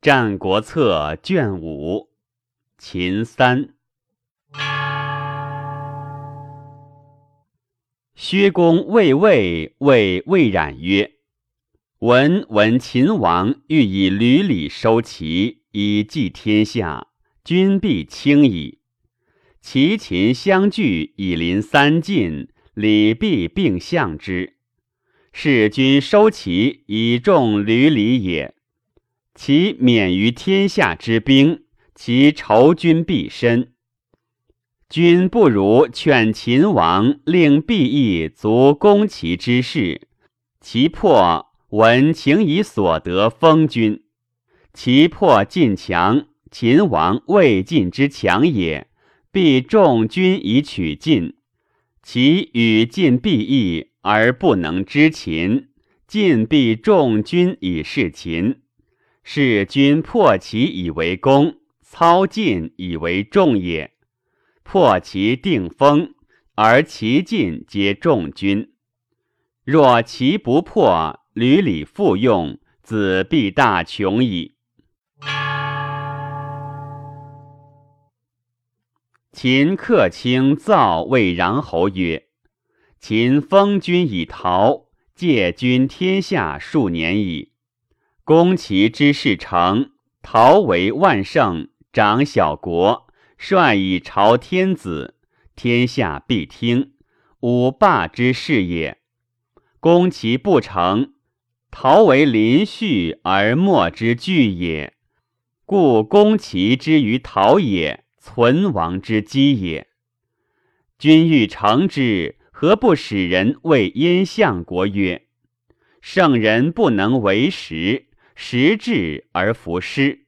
战国策》卷五，秦三。薛公魏魏谓魏冉曰：“闻闻秦王欲以吕礼收齐，以济天下，君必轻矣。齐秦相聚，以临三晋，礼必并相之。是君收齐，以重吕礼也。”其免于天下之兵，其仇君必深。君不如劝秦王令毕义足攻其之事，其破闻请以所得封君。其破晋强，秦王未尽之强也，必重君以取晋。其与晋必义而不能知秦，晋必重君以事秦。是君破其以为功，操尽以为重也。破其定封，而其尽皆重君。若其不破，屡礼复用，子必大穷矣。秦客卿造谓穰侯曰：“秦封君以陶，借君天下数年矣。”攻其之事成，陶为万乘，长小国，率以朝天子，天下必听。吾霸之事也。攻其不成，陶为临续而莫之惧也。故攻其之于陶也，存亡之机也。君欲成之，何不使人谓燕相国曰：“圣人不能为时。”时至而弗失，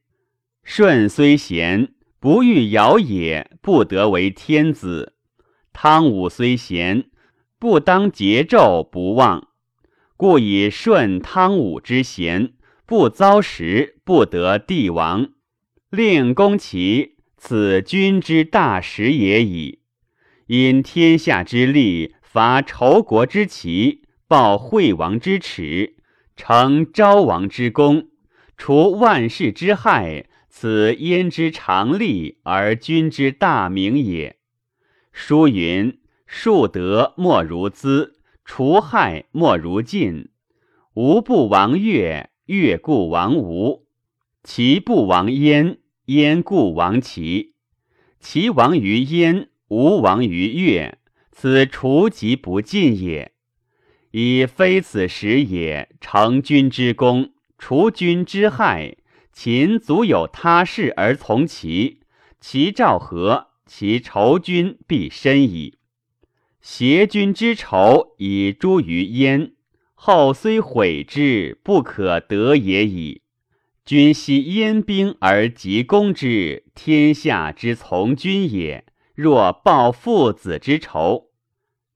舜虽贤，不欲尧也，不得为天子；汤武虽贤，不当桀纣不忘。故以舜、汤武之贤，不遭时，不得帝王，令公其此君之大实也矣。因天下之利，伐仇国之旗，报惠王之耻。成昭王之功，除万世之害，此焉之常利而君之大名也。书云：“树德莫如资，除害莫如尽。吾不亡越，越故亡吴；其不亡燕，燕故亡齐。齐亡于燕，吴亡于越，此除疾不尽也。”以非此时也，成君之功，除君之害。秦足有他事而从齐，其兆和，其仇君必深矣。挟君之仇以诛于燕，后虽悔之，不可得也矣。君悉燕兵而急攻之，天下之从君也。若报父子之仇。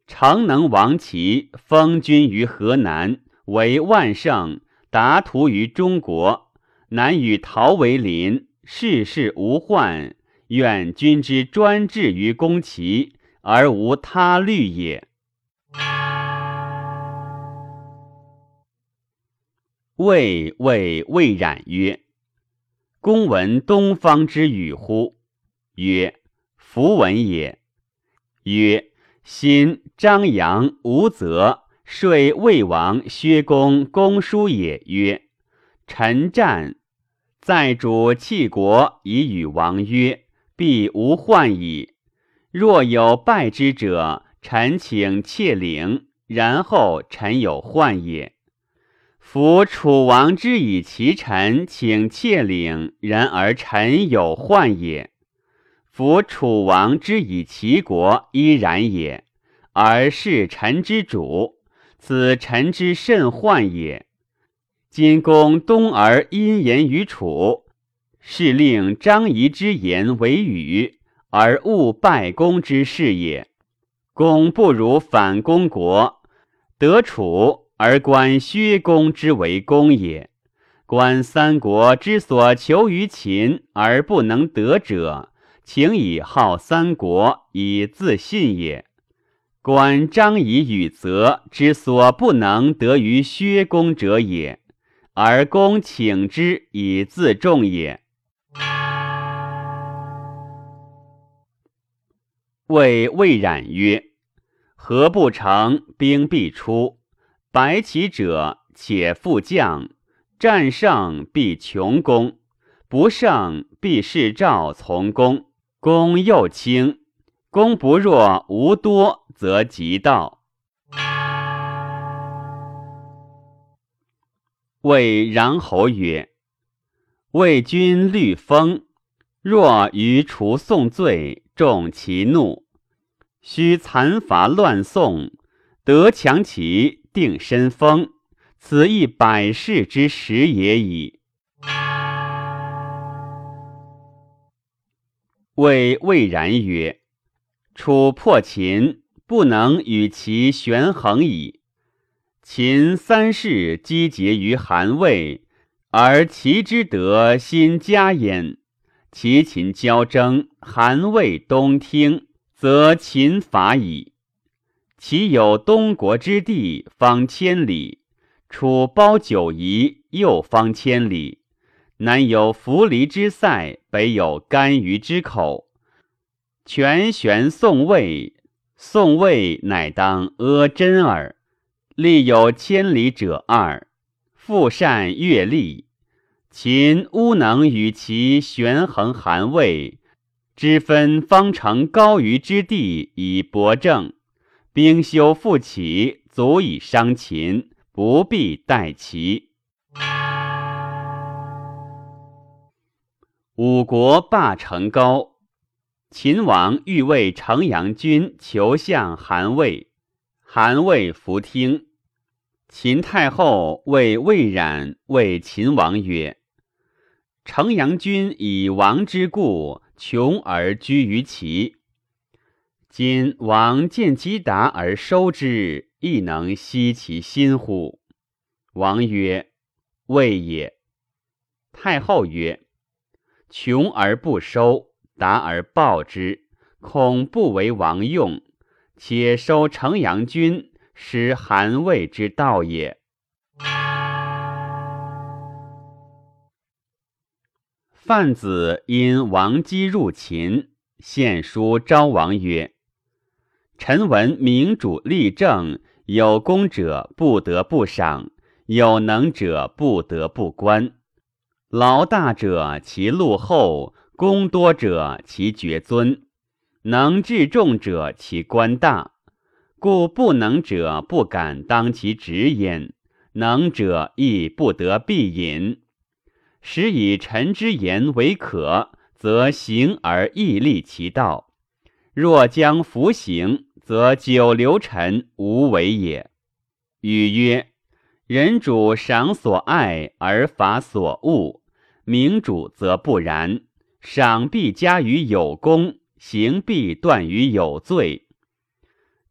常能亡齐，封君于河南，为万乘，达图于中国。南与陶为邻，世事无患。愿君之专制于攻齐，而无他虑也。魏魏魏冉曰：“公闻东方之语乎？”曰：“弗闻也。”曰。心张扬无泽说魏王薛公公叔也曰：“臣战在主弃国以与王曰：必无患矣。若有败之者，臣请窃领，然后臣有患也。夫楚王之以其臣请窃领，然而臣有患也。”夫楚王之以其国依然也，而是臣之主，此臣之甚患也。今公东而因言于楚，是令张仪之言为语，而误败公之事也。公不如反攻国，得楚而观薛公之为公也。观三国之所求于秦而不能得者。请以好三国以自信也。观张仪与泽之所不能得于薛公者也，而公请之以自重也。谓魏冉曰：“何不成？兵必出，白起者且复将，战胜必穷功，不胜必是赵从攻。攻又轻，攻不若无多，则即道。”谓穰侯曰：“魏君虑风，若于除宋罪，重其怒，须残伐乱宋，得强其定身封，此亦百世之时也已。”谓魏然曰：“楚破秦，不能与其悬衡矣。”秦三世积结于韩魏，而齐之德心加焉。齐秦交争，韩魏东听，则秦伐矣。齐有东国之地，方千里；楚包九夷，又方千里。南有扶犁之塞，北有干鱼之口。全玄宋魏，宋魏乃当阿真耳。力有千里者二，复善阅历。秦乌能与其悬衡韩魏，之分方成高于之地以博政，兵修复起，足以伤秦，不必待齐。五国霸成高，秦王欲为城阳君求相韩魏。韩魏弗听。秦太后谓魏冉谓秦王曰：“城阳君以王之故，穷而居于齐。今王见其达而收之，亦能息其心乎？”王曰：“未也。”太后曰：“穷而不收，达而报之，恐不为王用。”且收城阳君，使韩魏之道也。范子因王姬入秦，献书昭王曰：“臣闻明主立政，有功者不得不赏，有能者不得不观。劳大者其禄厚，功多者其爵尊。”能治众者，其官大；故不能者不敢当其职焉，能者亦不得必隐。使以臣之言为可，则行而亦立其道；若将服行，则久留臣无为也。语曰：人主赏所爱而罚所恶，明主则不然，赏必加于有功。行必断于有罪。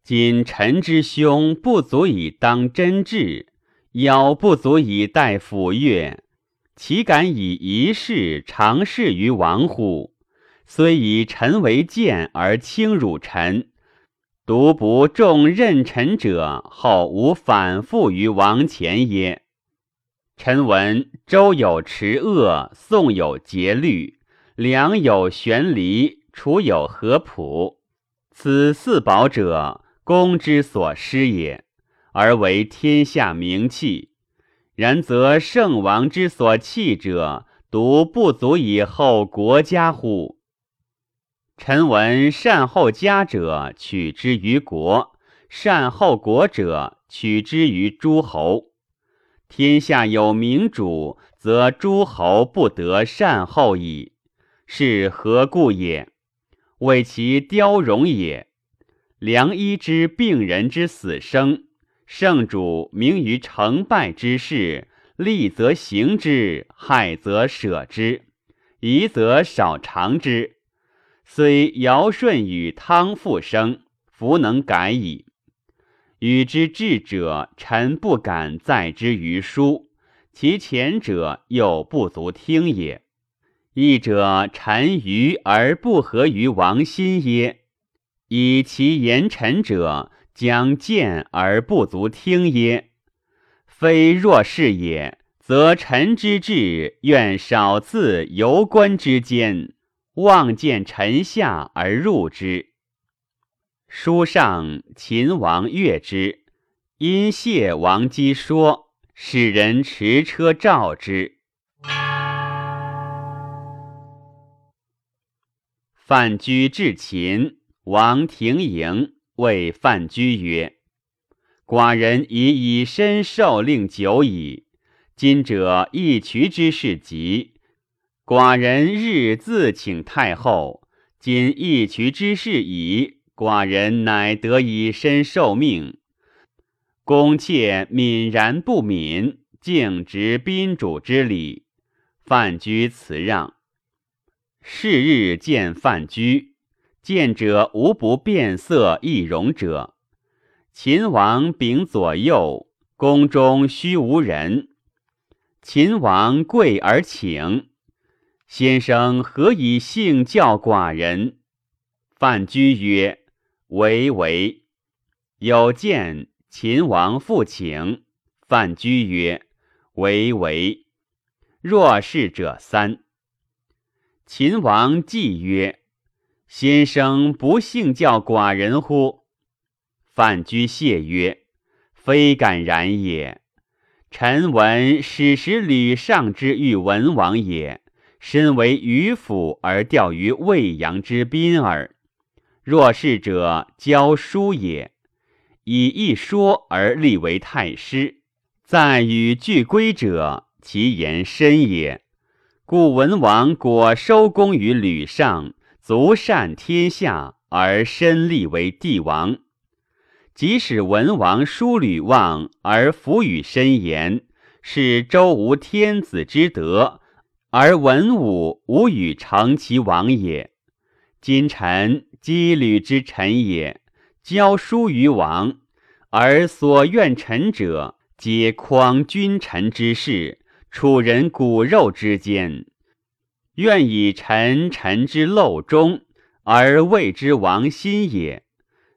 今臣之兄不足以当真治，妖不足以待抚乐，岂敢以一事长事于王乎？虽以臣为鉴而轻辱臣，独不重任臣者，后无反复于王前耶？臣闻周有持恶，宋有节律，梁有玄离。楚有合朴，此四宝者，公之所失也，而为天下名器。然则圣王之所弃者，独不足以后国家乎？臣闻善后家者，取之于国；善后国者，取之于诸侯。天下有明主，则诸侯不得善后矣。是何故也？为其雕容也。良医之病人之死生，圣主明于成败之事，利则行之，害则舍之，宜则少尝之。虽尧舜与汤复生，弗能改矣。与之智者，臣不敢载之于书；其前者，又不足听也。义者臣愚而不合于王心耶？以其言臣者将见而不足听耶？非若是也，则臣之志愿少自游官之间，望见臣下而入之。书上秦王悦之，因谢王姬说，使人持车召之。范雎至秦，王庭迎，谓范雎曰：“寡人已以身受令久矣，今者一渠之事急，寡人日自请太后。今一渠之事已。”寡人乃得以身受命，公妾泯然不敏，敬执宾主之礼。范雎辞让。是日见范雎，见者无不变色易容者。秦王秉左右，宫中须无人。秦王贵而请，先生何以幸教寡人？范雎曰。为为有见秦王复请范雎曰：“为为若是者三。”秦王既曰：“先生不幸教寡人乎？”范雎谢曰：“非敢然也。臣闻史时吕尚之欲文王也，身为虞府而钓于未阳之滨耳。”若是者，教书也；以一说而立为太师，在与俱归者，其言深也。故文王果收功于吕尚，足善天下，而身立为帝王。即使文王疏吕望而弗与深言，是周无天子之德，而文武无与成其王也。今臣。羁旅之臣也，教书于王，而所愿臣者，皆匡君臣之事，楚人骨肉之间。愿以臣臣之陋中，而谓之王心也。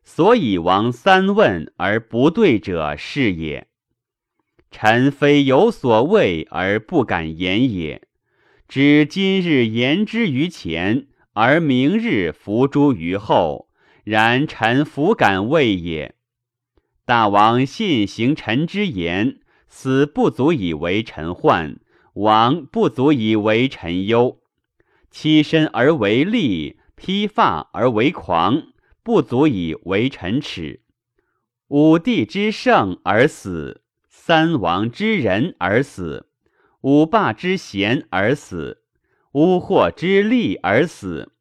所以王三问而不对者是也。臣非有所谓而不敢言也，知今日言之于前。而明日伏诛于后，然臣弗敢畏也。大王信行臣之言，死不足以为臣患，亡不足以为臣忧。欺身而为利，披发而为狂，不足以为臣耻。五帝之圣而死，三王之人而死，五霸之贤而死。巫祸之利而死，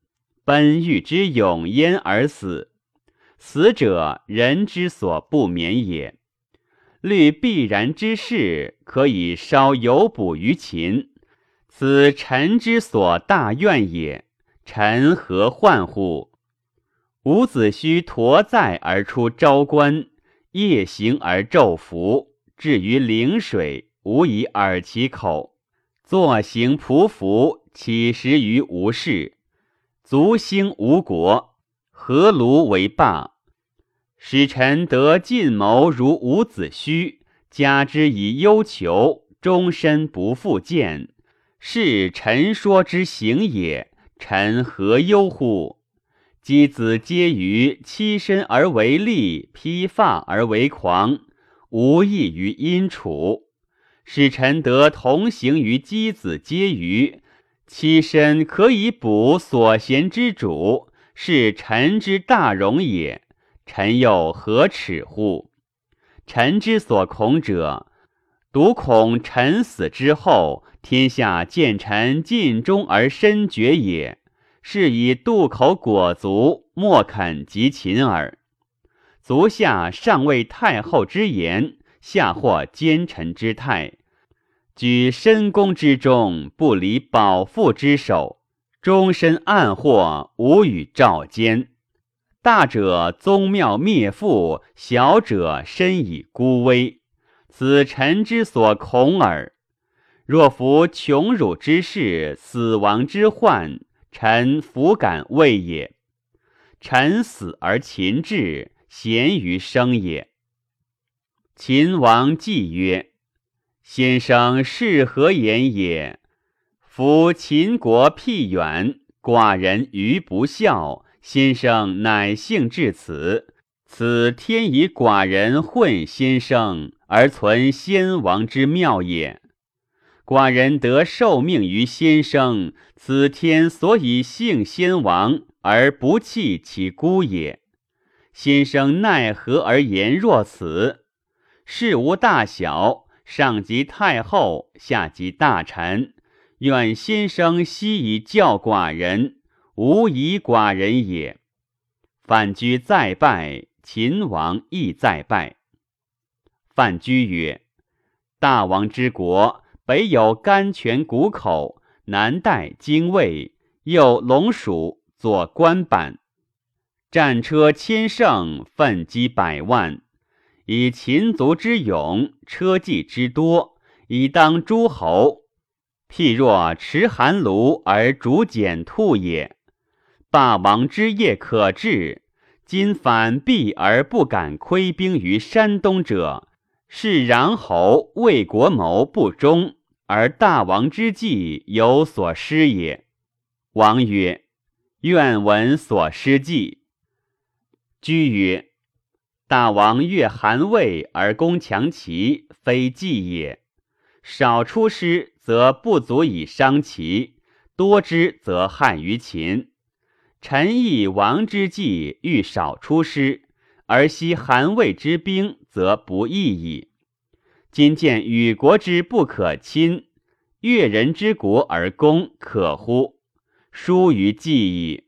奔欲之勇焉而死。死者人之所不免也。虑必然之事，可以稍有补于秦。此臣之所大愿也。臣何患乎？伍子胥驮载而出昭关，夜行而昼伏，至于陵水，无以耳其口，坐行匍匐。起食于吴氏，足兴吴国，何卢为霸。使臣得进谋如伍子胥，加之以忧求，终身不复见，是臣说之行也。臣何忧乎？箕子皆于欺身而为利，披发而为狂，无异于殷楚。使臣得同行于箕子皆于。其身可以补所贤之主，是臣之大荣也。臣又何耻乎？臣之所恐者，独恐臣死之后，天下见臣尽忠而身绝也。是以渡口裹足，莫肯及秦耳。足下上谓太后之言，下或奸臣之态。举深宫之中，不离保父之手；终身暗祸，无与召奸。大者宗庙灭父，小者身以孤危。此臣之所恐耳。若服穷辱之事，死亡之患，臣弗敢畏也。臣死而秦至，贤于生也。秦王既曰。先生是何言也？夫秦国僻远，寡人愚不孝，先生乃幸至此。此天以寡人混先生，而存先王之妙也。寡人得受命于先生，此天所以幸先王而不弃其孤也。先生奈何而言若此？事无大小，上及太后，下及大臣，愿先生悉以教寡人，无以寡人也。范雎再拜，秦王亦再拜。范雎曰：“大王之国。”北有甘泉谷口，南带精卫，右龙蜀，左关板，战车千乘，奋击百万。以秦族之勇，车骑之多，以当诸侯。譬若持寒炉而逐简兔也。霸王之业可治，今反避而不敢窥兵于山东者。是穰侯为国谋不忠，而大王之计有所失也。王曰：“愿闻所失计。”居曰：“大王越韩魏而攻强齐，非计也。少出师，则不足以伤齐；多之，则害于秦。臣亦王之计，欲少出师。”而惜韩魏之兵，则不义矣。今见与国之不可亲，越人之国而攻，可乎？疏于计矣。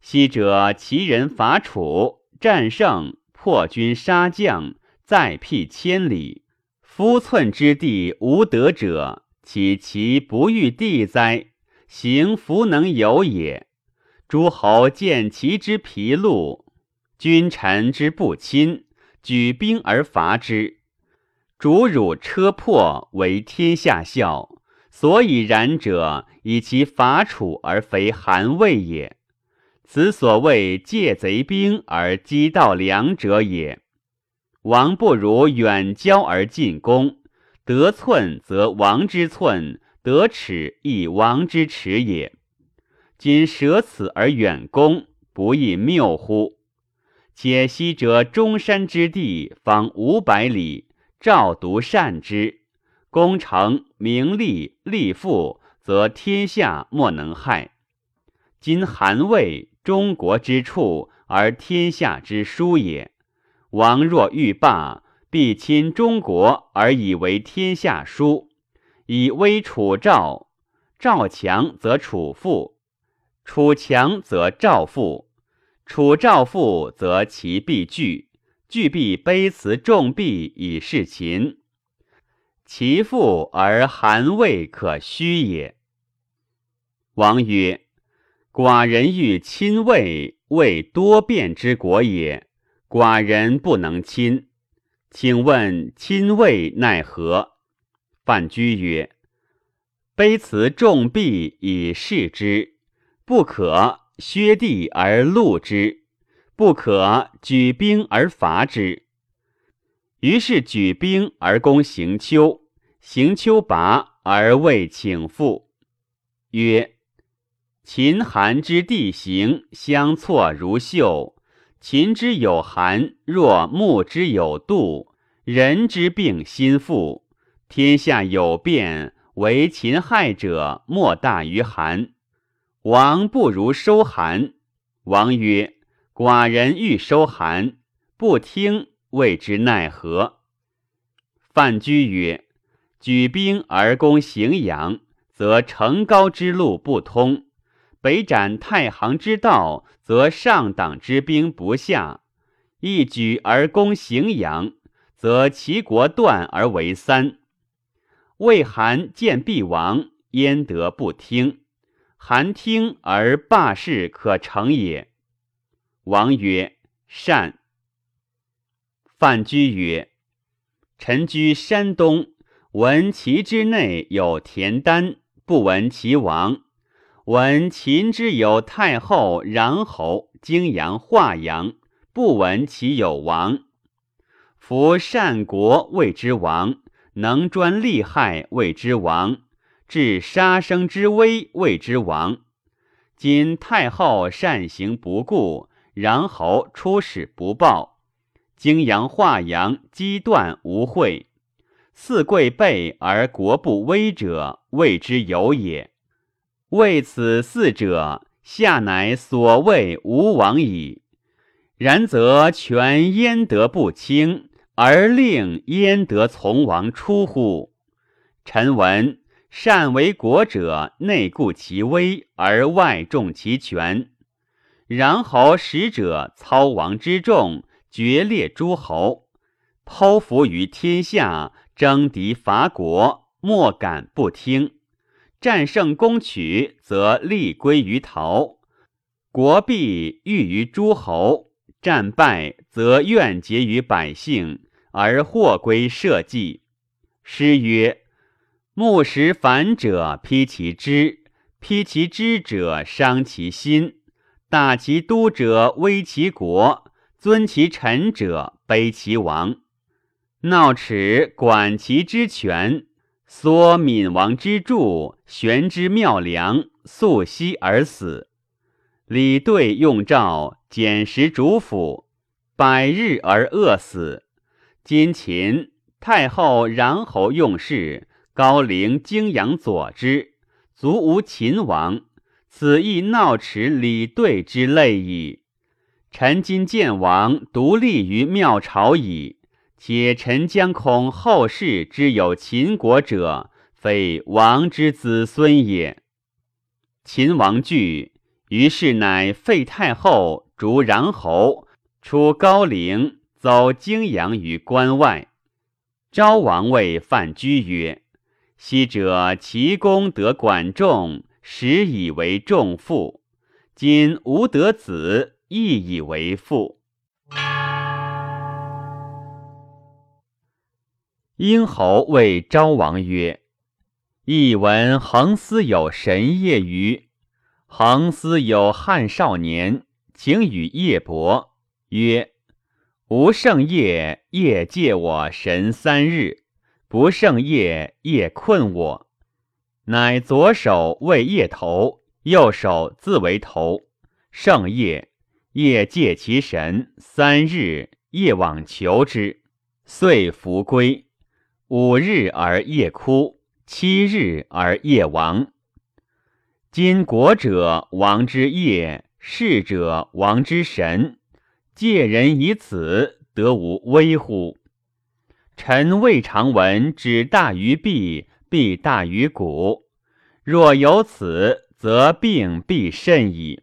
昔者齐人伐楚，战胜，破军杀将，再辟千里，夫寸之地无得者，岂其不欲地哉？行弗能有也。诸侯见其之疲露。君臣之不亲，举兵而伐之，主辱车破，为天下笑。所以然者，以其伐楚而肥韩魏也。此所谓借贼兵而击盗粮者也。王不如远交而进攻，得寸则王之寸，得尺亦王之尺也。今舍此而远攻，不亦谬乎？且昔者中山之地，方五百里，赵独善之，攻成名利利富，则天下莫能害。今韩魏中国之处，而天下之殊也。王若欲霸，必亲中国而以为天下殊，以威楚赵。赵强则楚富，楚强则赵富。楚赵富，则其必惧；惧必卑辞重币以示秦。其富而韩魏可虚也。王曰：“寡人欲亲魏，魏多变之国也，寡人不能亲。请问亲魏奈何？”范雎曰：“卑辞重币以示之，不可。”削地而戮之，不可举兵而伐之。于是举兵而攻行丘，行丘拔而未请复。曰：秦韩之地形相错如绣，秦之有韩，若木之有杜，人之病心腹，天下有变，为秦害者莫大于韩。王不如收韩。王曰：“寡人欲收韩，不听，谓之奈何？”范雎曰：“举兵而攻荥阳，则成高之路不通；北斩太行之道，则上党之兵不下。一举而攻荥阳，则齐国断而为三。魏韩见必亡，焉得不听？”韩听而罢事可成也。王曰：“善。”范雎曰：“臣居山东，闻齐之内有田丹，不闻其王；闻秦之有太后、穰侯、泾阳、华阳，不闻其有王。夫善国谓之王，能专利害，谓之王；至杀生之危，谓之亡。今太后善行不顾，穰侯出使不报，荆阳、华阳积断无惠。四贵备而国不危者，谓之有也。为此四者，下乃所谓无王矣。然则权焉得不清，而令焉得从王出乎？臣闻善为国者，内固其威，而外重其权。然侯使者操王之众，决裂诸侯，剖腹于天下。征敌伐国，莫敢不听；战胜攻取，则利归于陶；国必欲于诸侯；战败，则怨结于百姓，而祸归社稷。诗曰：“木石反者，披其枝；披其枝者，伤其心；大其都者，危其国；尊其臣者，卑其王。”闹齿管其之权，缩闵王之柱，悬之妙梁，素息而死。李兑用诏，减食主府，百日而饿死。今秦太后、穰侯用事，高陵、泾阳佐之，卒无秦王。此亦闹齿李对之类矣。臣今见王独立于庙朝矣。且臣将恐后世之有秦国者，非王之子孙也。秦王惧，于是乃废太后，逐穰侯，出高陵，走泾阳于关外。昭王谓范雎曰：“昔者齐公得管仲，始以为仲父；今吾得子，亦以为父。”殷侯谓昭王曰：“译闻恒思有神业于恒思有汉少年，请与夜伯曰：‘吾胜夜，夜借我神三日；不胜夜，夜困我。’乃左手为夜头，右手自为头。胜夜，夜借其神三日，夜往求之，遂弗归。”五日而夜哭，七日而夜亡。今国者王之业，士者王之神。借人以此，得无危乎？臣未尝闻指大于臂，臂大于骨。若有此，则病必甚矣。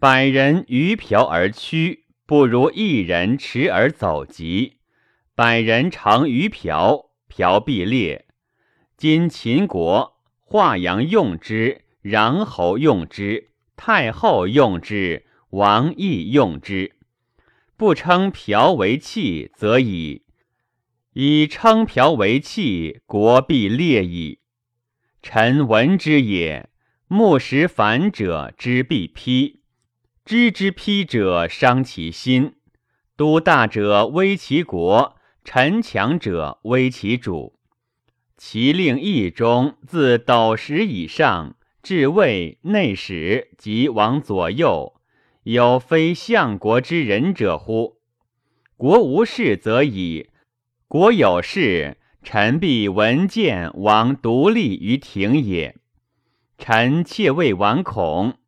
百人鱼瓢而屈，不如一人持而走疾。百人乘鱼瓢，瓢必裂。今秦国华阳用之，穰侯用之，太后用之，王亦用之。不称瓢为器，则已；以称瓢为器，国必裂矣。臣闻之也。木石反者，之必批；知之批者，伤其心。都大者，危其国。臣强者危其主，其令义中自斗石以上，至魏内史及王左右，有非相国之人者乎？国无事则已，国有事，臣必闻见王独立于庭也。臣妾为王恐，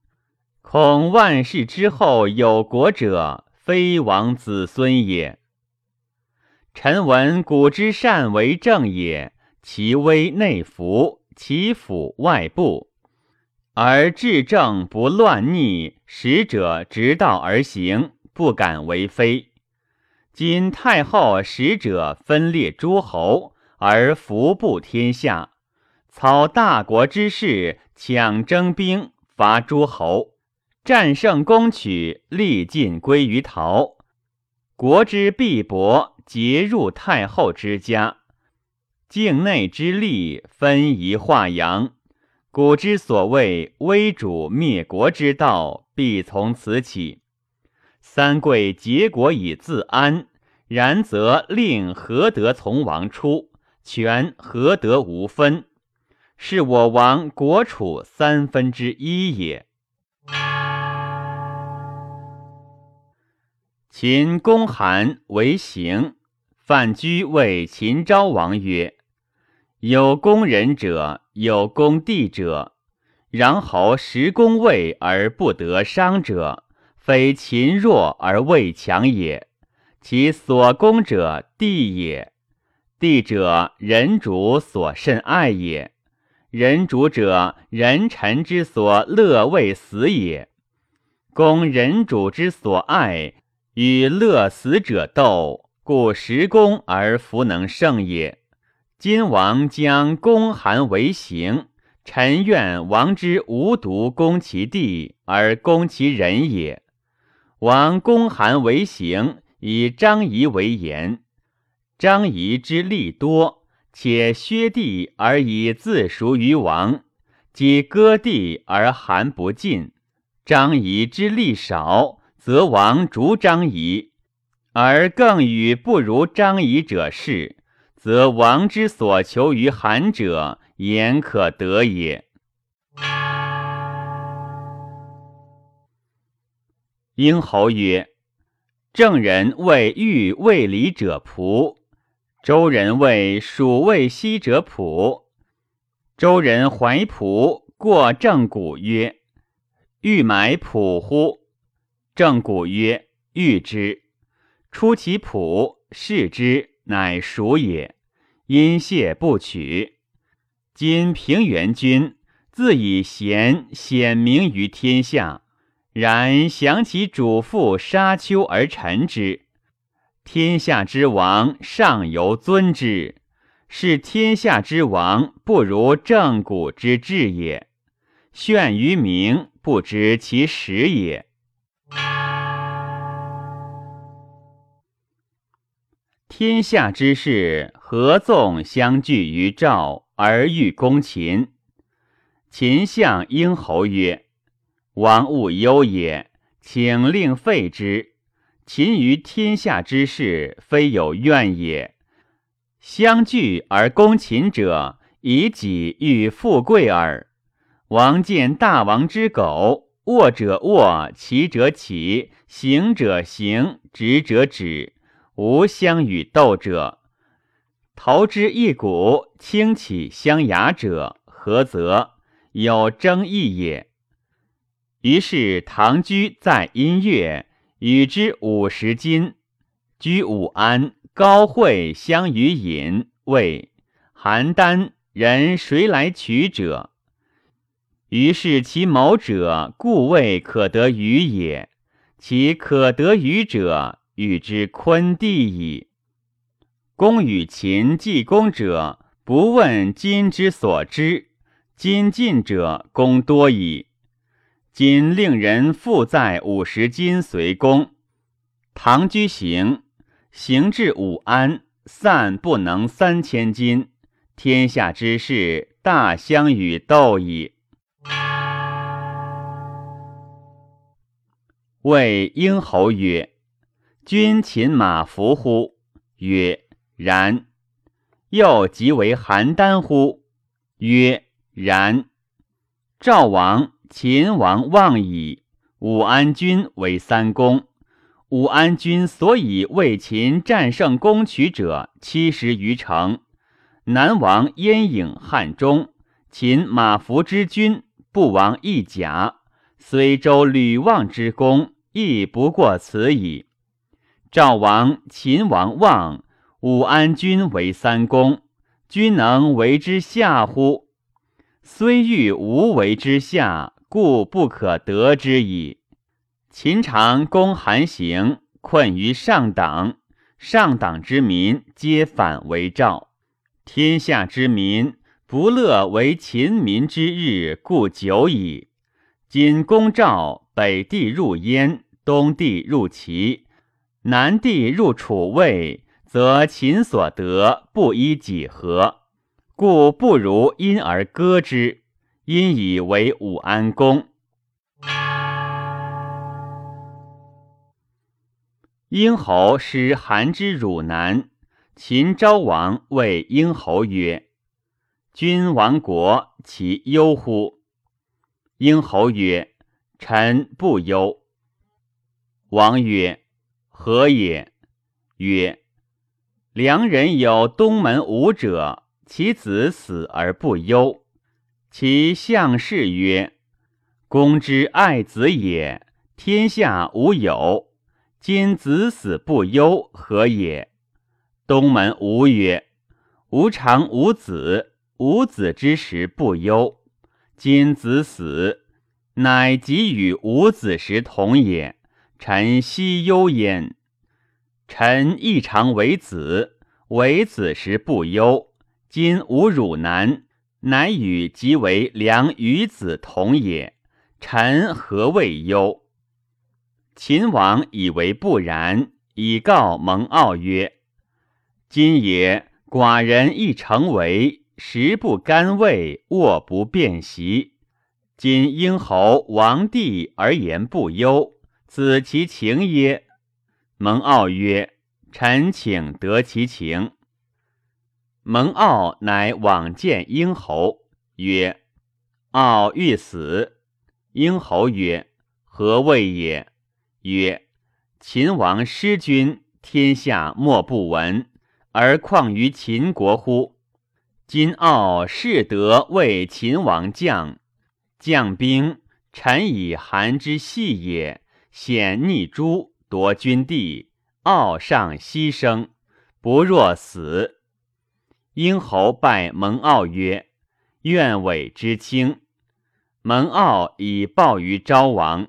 恐万世之后有国者，非王子孙也。臣闻古之善为政也，其威内服，其辅外部，而治政不乱逆，使者直道而行，不敢为非。今太后使者分裂诸侯，而服布天下，操大国之事，抢征兵，伐诸侯，战胜攻取，力尽归于陶，国之必薄。结入太后之家，境内之利分宜化阳。古之所谓威主灭国之道，必从此起。三贵结国以自安，然则令何得从王出？权何得无分？是我王国储三分之一也。秦公韩为行，范雎谓秦昭王曰：“有攻人者，有攻地者。然侯食公位而不得伤者，非秦弱而魏强也。其所攻者，地也。地者，人主所甚爱也。人主者，人臣之所乐为死也。攻人主之所爱。”与乐死者斗，故时攻而弗能胜也。今王将攻韩为行，臣愿王之无独攻其地而攻其人也。王公韩为行，以张仪为言。张仪之力多，且削地而以自赎于王，即割地而韩不进。张仪之力少。则王逐张仪，而更与不如张仪者事，则王之所求于韩者，言可得也。殷侯曰：“郑人谓豫未礼者仆，周人谓蜀未息者仆。周人怀仆过郑谷曰：‘欲买仆乎？’”郑谷曰：“欲之。”出其仆，视之，乃蜀也。因谢不取。今平原君自以贤显明于天下，然降其主父沙丘而臣之。天下之王尚犹尊之，是天下之王不如郑古之志也。炫于名，不知其实也。天下之事，合纵相聚于赵而欲攻秦。秦相殷侯曰：“王勿忧也，请令废之。秦于天下之事，非有怨也。相聚而攻秦者，以己欲富贵耳。王见大王之狗，卧者卧，骑者起，行者行，直者止。”无相与斗者，投之一鼓，轻起相牙者，何则？有争议也。于是唐居在音乐，与之五十金。居武安、高会相与饮，谓邯郸人谁来取者？于是其谋者，故未可得与也。其可得与者。与之昆地矣。公与秦济公者，不问今之所知；今进者，公多矣。今令人负载五十金随公。唐居行，行至武安，散不能三千金。天下之事，大相与斗矣。谓婴侯曰。君秦马服乎？曰：然。又即为邯郸乎？曰：然。赵王、秦王望矣。武安君为三公。武安君所以为秦战胜攻取者七十余城。南王燕郢汉中，秦马服之君不亡一甲。虽周吕望之功，亦不过此矣。赵王、秦王望武安君为三公，君能为之下乎？虽欲无为之下，故不可得之矣。秦常攻韩行，困于上党，上党之民皆反为赵。天下之民不乐为秦民之日，故久矣。今攻赵，北地入燕，东地入齐。南地入楚魏，则秦所得不依几何，故不如因而割之。因以为武安公。殷侯失韩之汝南，秦昭王谓婴侯曰：“君亡国，其忧乎？”婴侯曰：“臣不忧。”王曰：“何也？”曰：“良人有东门五者，其子死而不忧。其相士曰：‘公之爱子也，天下无有。今子死不忧，何也？’”东门吴曰：“吾常无子，无子之时不忧。今子死，乃即与无子时同也。臣奚忧焉？臣亦常为子，为子时不忧。今吾汝南，乃与即为良与子同也。臣何谓忧？”秦王以为不然，以告蒙骜曰。今也，寡人亦成为食不甘味，卧不便席。今婴侯王帝而言不忧，子其情耶？蒙骜曰：“臣请得其情。”蒙骜乃往见英侯，曰：“傲欲死。”英侯曰：“何谓也？”曰：“秦王失君，天下莫不闻。”而况于秦国乎？今傲士得为秦王将，将兵，臣以韩之细也。显逆诸，夺君地，傲上牺牲，不若死。殷侯拜蒙骜曰：“愿委之轻。”蒙骜以报于昭王。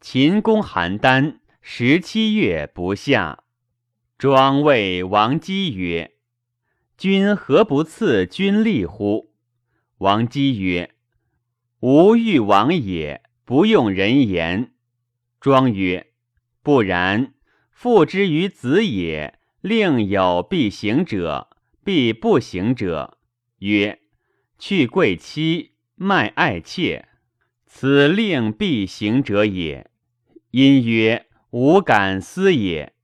秦公邯郸。十七月不下，庄谓王姬曰：“君何不赐君立乎？”王姬曰：“吾欲王也，不用人言。”庄曰：“不然，父之于子也，令有必行者，必不行者。”曰：“去贵妻，卖爱妾，此令必行者也。”因曰。吾敢思也，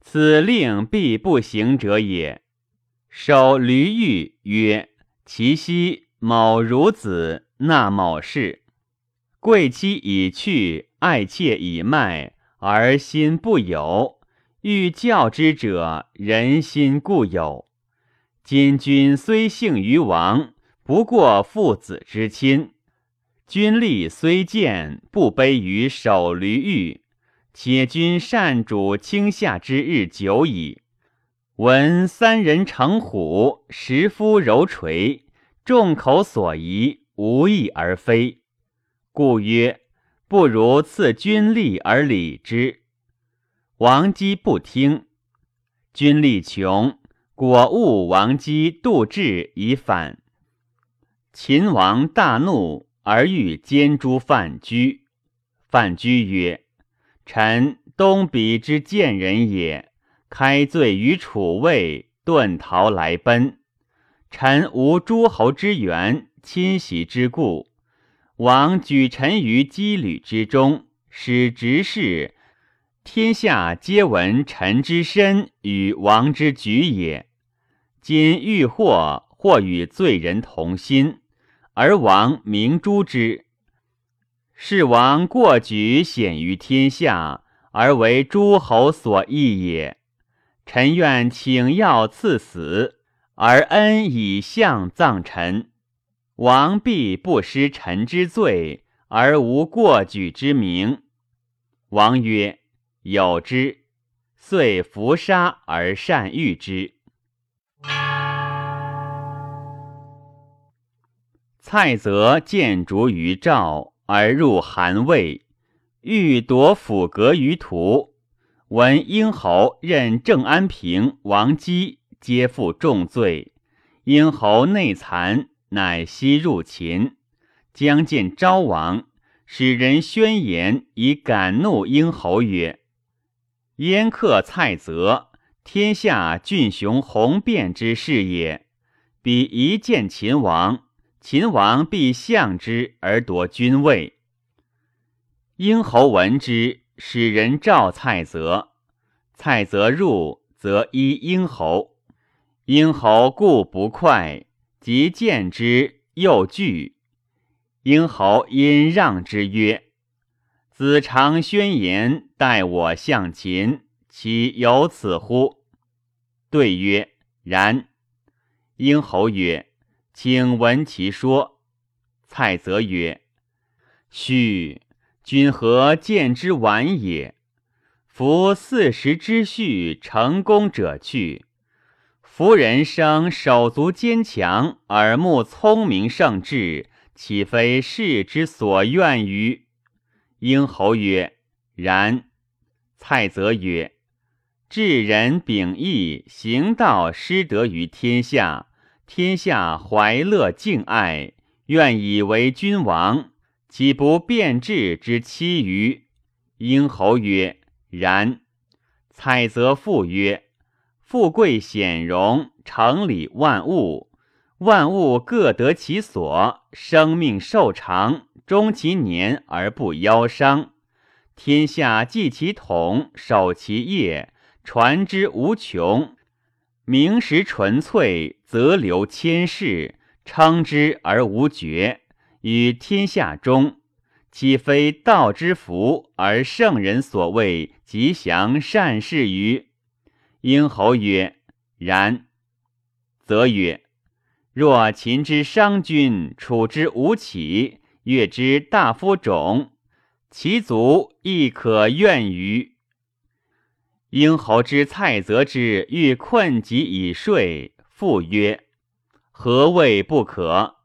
此令必不行者也。守驴玉曰：“其息某孺子，纳某氏。贵妻已去，爱妾已卖，而心不有。欲教之者，人心固有。今君虽幸于王，不过父子之亲。君力虽贱，不卑于守驴玉。”且君善主倾下之日久矣。闻三人成虎，十夫柔垂，众口所疑，无益而非。故曰：不如赐君立而礼之。王姬不听。君立穷，果误王姬度志以反。秦王大怒，而欲监诛范雎。范雎曰。臣东鄙之贱人也，开罪于楚魏，遁逃来奔。臣无诸侯之源，亲袭之故。王举臣于羁旅之中，使执事，天下皆闻臣之身与王之举也。今欲祸，或与罪人同心，而王明诛之。是王过举显于天下，而为诸侯所议也。臣愿请药赐死，而恩以相葬臣。王必不失臣之罪，而无过举之名。王曰：“有之。”遂伏杀而善遇之。蔡泽见逐于赵。而入韩魏，欲夺府阁于途。闻殷侯任郑安平、王姬，皆负重罪。殷侯内残，乃西入秦，将见昭王，使人宣言以感怒殷侯曰：“燕客蔡泽，天下俊雄宏辩之士也。彼一见秦王。”秦王必相之而夺君位。殷侯闻之，使人召蔡泽。蔡泽入，则依殷侯。殷侯故不快，即见之，又惧。英侯因让之曰：“子常宣言，待我向秦，其有此乎？”对曰：“然。”英侯曰：“请闻其说。”蔡泽曰：“须，君何见之晚也？夫四时之序，成功者去。”夫人生手足坚强，耳目聪明胜智，岂非世之所愿于？殷侯曰：“然。”蔡泽曰：“治人秉义，行道失德于天下，天下怀乐敬爱，愿以为君王，岂不变质之期于？”殷侯曰：“然。”蔡泽复曰。富贵显荣，成理万物，万物各得其所，生命寿长，终其年而不夭伤。天下继其统，守其业，传之无穷。名实纯粹，则流千世，称之而无绝。与天下中，岂非道之福而圣人所谓吉祥善事于？殷侯曰：“然。”则曰：“若秦之商君，楚之吴起，越之大夫种，其族亦可怨于。”殷侯之蔡泽之欲困己以睡，复曰：“何谓不可？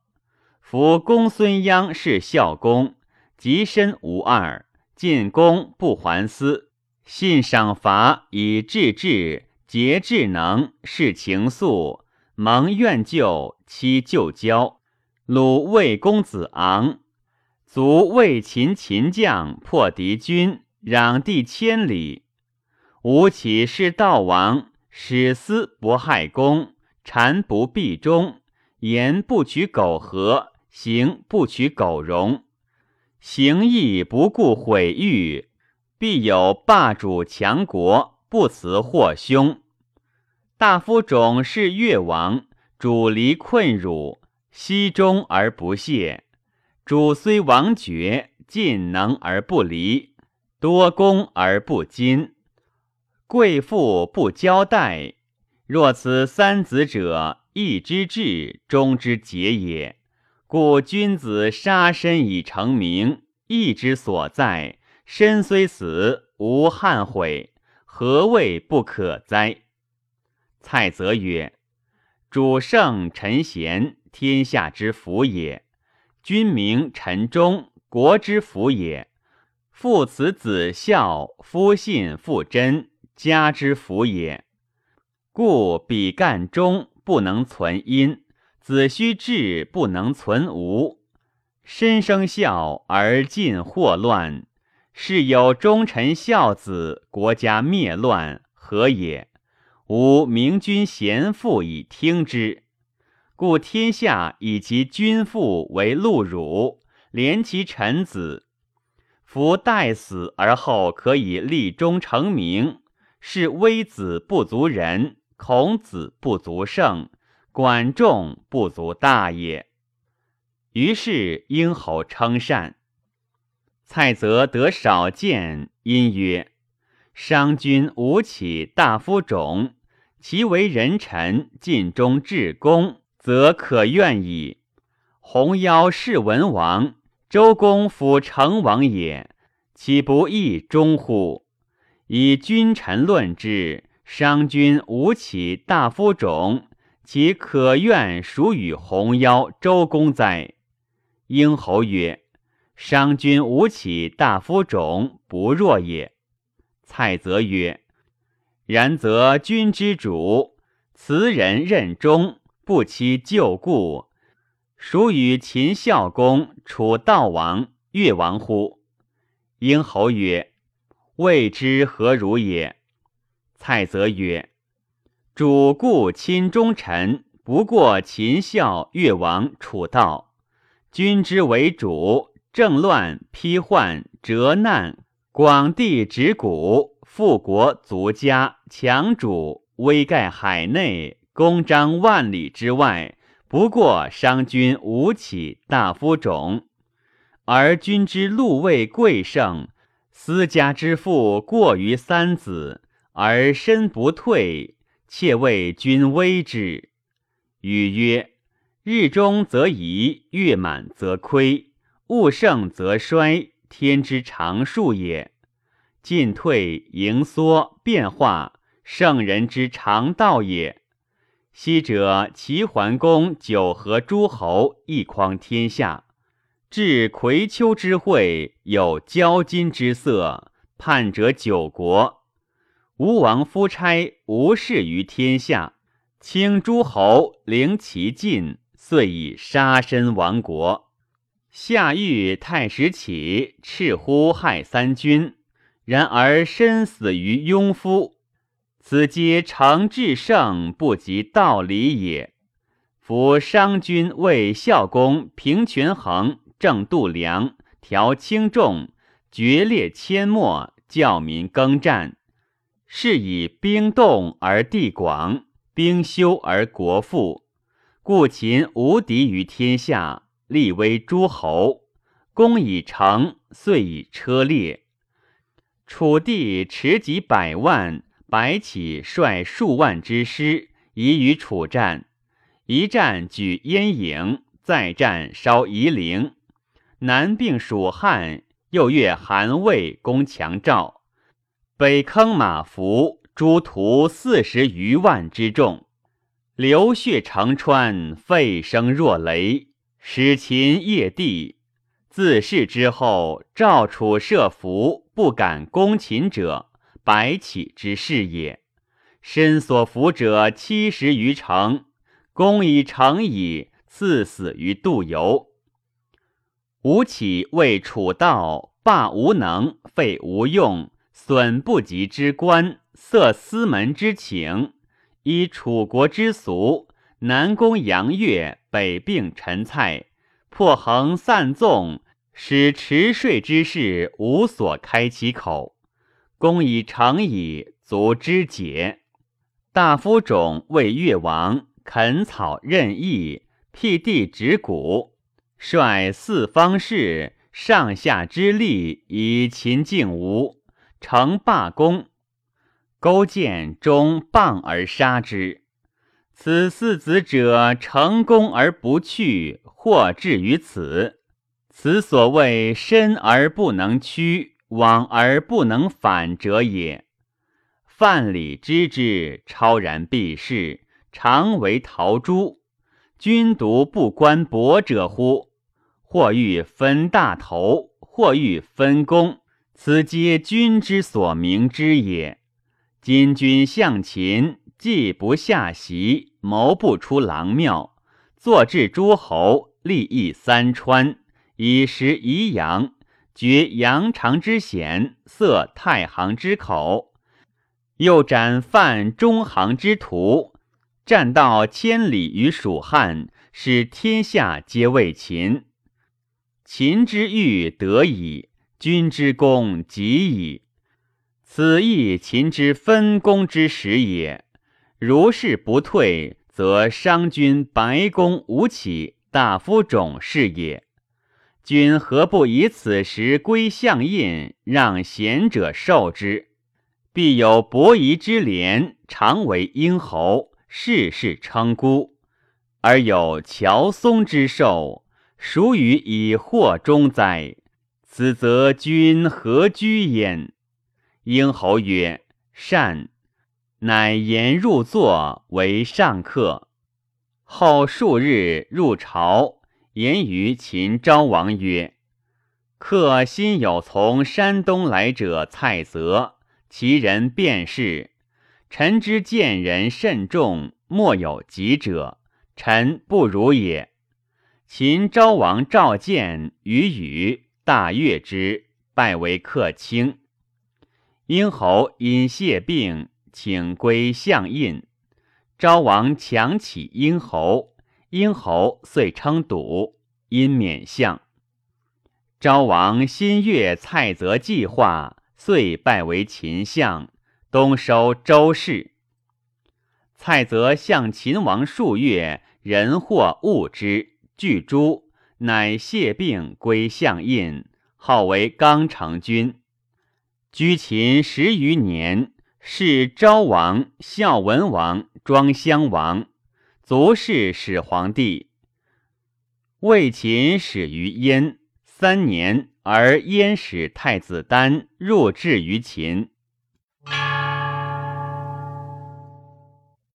夫公孙鞅是孝公，极身无二，进公不还私。”信赏罚以治治，节智能，事情愫，蒙怨旧，妻旧交。鲁魏公子昂，卒魏秦秦将，破敌军，攘地千里。吴起是道王，使私不害公，谗不避忠，言不取苟合，行不取苟容，行义不顾毁誉。必有霸主强国，不辞祸凶。大夫种是越王，主离困辱，西忠而不懈。主虽王爵，尽能而不离，多功而不矜。贵妇不交代。若此三子者，义之至，忠之节也。故君子杀身以成名，义之所在。身虽死，无憾悔，何谓不可哉？蔡泽曰：“主圣臣贤，天下之福也；君明臣忠，国之福也；父慈子孝，夫信妇贞，家之福也。故比干忠，不能存阴；子虚智，不能存无。身生孝而尽祸乱。”是有忠臣孝子，国家灭乱，何也？吾明君贤父以听之，故天下以其君父为戮辱，怜其臣子。夫待死而后可以立忠成名，是微子不足仁，孔子不足圣，管仲不足大也。于是应侯称善。蔡泽得少见，因曰：“商君吴起大夫种，其为人臣，尽忠至公，则可愿矣。鸿夭是文王，周公辅成王也，岂不亦忠乎？以君臣论之，商君吴起大夫种，其可愿孰与鸿夭、周公哉？”殷侯曰。商君吴起大夫种不弱也。蔡泽曰：“然则君之主，辞人任忠，不期旧故，孰与秦孝公、楚悼王、越王乎？”殷侯曰：“未之何如也？”蔡泽曰：“主故亲忠臣，不过秦孝、越王、楚悼。君之为主。”政乱、批患、折难，广地执谷，富国足家，强主威盖海内，公张万里之外，不过商君吴起大夫种。而君之禄位贵盛，私家之富过于三子，而身不退，妾为君威之。语曰：日中则移，月满则亏，物盛则衰，天之常数也。进退盈缩变化，圣人之常道也。昔者齐桓公九合诸侯，一匡天下。至葵丘之会，有交金之色，叛者九国。吴王夫差无事于天下，轻诸侯，凌其尽，遂以杀身亡国。夏欲太史起，斥乎害三军，然而身死于庸夫，此皆成至圣不及道理也。夫商君为孝公平权衡。正度量，调轻重，决裂阡陌，教民耕战。是以兵动而地广，兵休而国富。故秦无敌于天下，立威诸侯。功以成，遂以车裂。楚地持戟百万，白起率数万之师，以与楚战。一战举燕营，再战烧夷陵。南并蜀汉，又越韩魏，攻强赵，北坑马服，诸屠四十余万之众，流血成川，沸声若雷，使秦业地。自是之后，赵楚设伏，不敢攻秦者，白起之事也。身所服者七十余城，攻以成矣，赐死于杜游。吴起为楚道，罢无能，废无用，损不及之官，塞司门之请，依楚国之俗，南攻杨越，北并陈蔡，破横散纵，使迟税之士无所开其口。公以成矣，足之解。大夫种为越王，垦草任邑，辟地植谷。率四方士上下之力以秦晋吴，成罢公。勾践终谤而杀之。此四子者成功而不去，或至于此。此所谓身而不能屈，往而不能反者也。范蠡知之，超然避世，常为陶朱。君独不观薄者乎？或欲分大头，或欲分功，此皆君之所明之也。今君向秦，既不下席，谋不出郎庙，坐置诸侯，利益三川，以食宜阳，绝阳长之险，塞太行之口，又斩犯中行之徒，战道千里于蜀汉，使天下皆畏秦。秦之欲得矣，君之功及矣。此亦秦之分功之时也。如是不退，则商君白公吴起大夫种是也。君何不以此时归相印，让贤者受之？必有伯夷之廉，常为殷侯，世世称孤；而有乔松之寿。孰与以祸中哉？此则君何居焉？婴侯曰：“善。”乃言入座为上客。后数日入朝，言于秦昭王曰：“客心有从山东来者，蔡泽，其人便是。臣之见人甚重，莫有疾者，臣不如也。”秦昭王召见与语，大悦之，拜为客卿。殷侯因谢病，请归相印。昭王强起殷侯，殷侯遂称笃，因免相。昭王新悦蔡泽计划，遂拜为秦相，东收周氏。蔡泽向秦王数月，人或物之，具诸，乃谢病归相印，号为刚成君。居秦十余年，是昭王、孝文王、庄襄王，卒是始皇帝。魏秦始于燕三年，而燕始太子丹入质于秦。